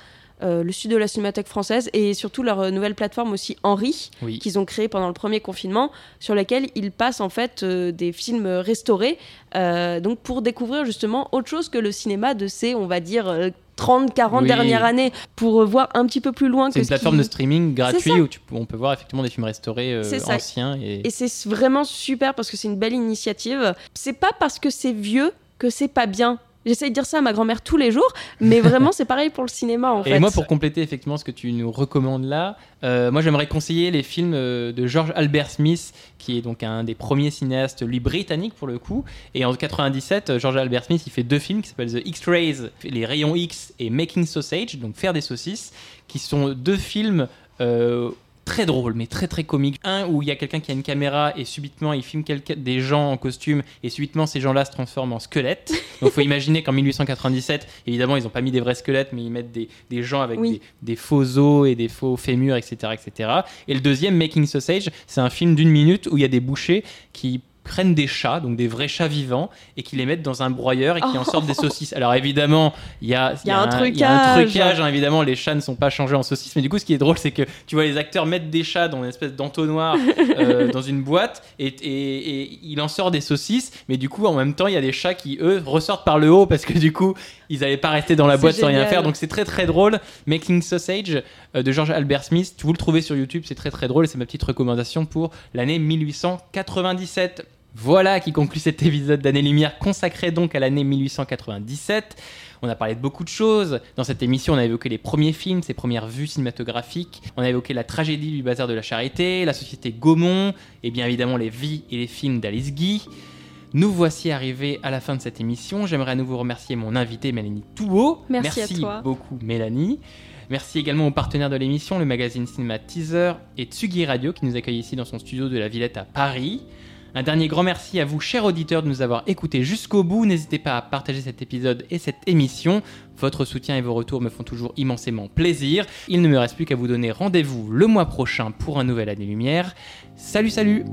le site de la Cinémathèque française et surtout leur euh, nouvelle plateforme aussi Henri Oui. qu'ils ont créée pendant le premier confinement sur laquelle ils passent en fait euh, des films restaurés euh, donc pour découvrir justement autre chose que le cinéma de ces on va dire euh, 30 40 Oui. dernières années pour euh, voir un petit peu plus loin C'est que une ce plateforme qui- de streaming gratuit où tu on peut voir effectivement des films restaurés euh, C'est anciens. Et... Et c'est vraiment super parce que c'est une belle initiative. C'est pas parce que c'est vieux que c'est pas bien. J'essaye de dire ça à ma grand-mère tous les jours, mais vraiment c'est pareil pour le cinéma en Et fait. moi, pour compléter effectivement ce que tu nous recommandes là, euh, moi j'aimerais conseiller les films euh, de George Albert Smith, qui est donc un des premiers cinéastes, lui britannique pour le coup. Et en 97, euh, George Albert Smith, il fait deux films qui s'appellent The X-Rays, les rayons X, et Making Sausage, donc faire des saucisses, qui sont deux films. euh, Très drôles, mais très très comiques. Un où il y a quelqu'un qui a une caméra et subitement il filme des gens en costume et subitement ces gens-là se transforment en squelettes. Donc faut imaginer qu'en 1897, évidemment ils n'ont pas mis des vrais squelettes, mais ils mettent des, des gens avec Oui. des, des faux os et des faux fémurs, etc., etc. Et le deuxième, Making Sausage, c'est un film d'une minute où il y a des bouchers qui prennent des chats, donc des vrais chats vivants, et qui les mettent dans un broyeur et qui en sortent des saucisses. Alors évidemment, il y a, Il y a un il y a un trucage. trucage, hein, évidemment, les chats ne sont pas changés en saucisses, mais du coup, ce qui est drôle, c'est que tu vois les acteurs mettre des chats dans une espèce d'entonnoir euh, dans une boîte, et, et- et il en sort des saucisses, mais du coup, en même temps, il y a des chats qui, eux, ressortent par le haut parce que du coup, ils n'allaient pas rester dans la boîte sans rien faire. Donc c'est très très drôle. Making Sausage euh, de George Albert Smith, vous le trouvez sur YouTube, c'est très très drôle et c'est ma petite recommandation pour l'année 1897. Voilà qui conclut cet épisode d'Année Lumière consacré donc à l'année 1897. On a parlé de beaucoup de choses. Dans cette émission, on a évoqué les premiers films, ses premières vues cinématographiques. On a évoqué la tragédie du bazar de la charité, la société Gaumont, et bien évidemment les vies et les films d'Alice Guy. Nous voici arrivés à la fin de cette émission. J'aimerais à nouveau remercier mon invité Mélanie Touot. Merci à toi. beaucoup Mélanie. Merci également aux partenaires de l'émission, le magazine Cinéma Teaser et Tsugi Radio qui nous accueille ici dans son studio de la Villette à Paris. Un dernier grand merci à vous, chers auditeurs, de nous avoir écoutés jusqu'au bout. N'hésitez pas à partager cet épisode et cette émission. Votre soutien et vos retours me font toujours immensément plaisir. Il ne me reste plus qu'à vous donner rendez-vous le mois prochain pour un nouvel Année Lumière. Salut, salut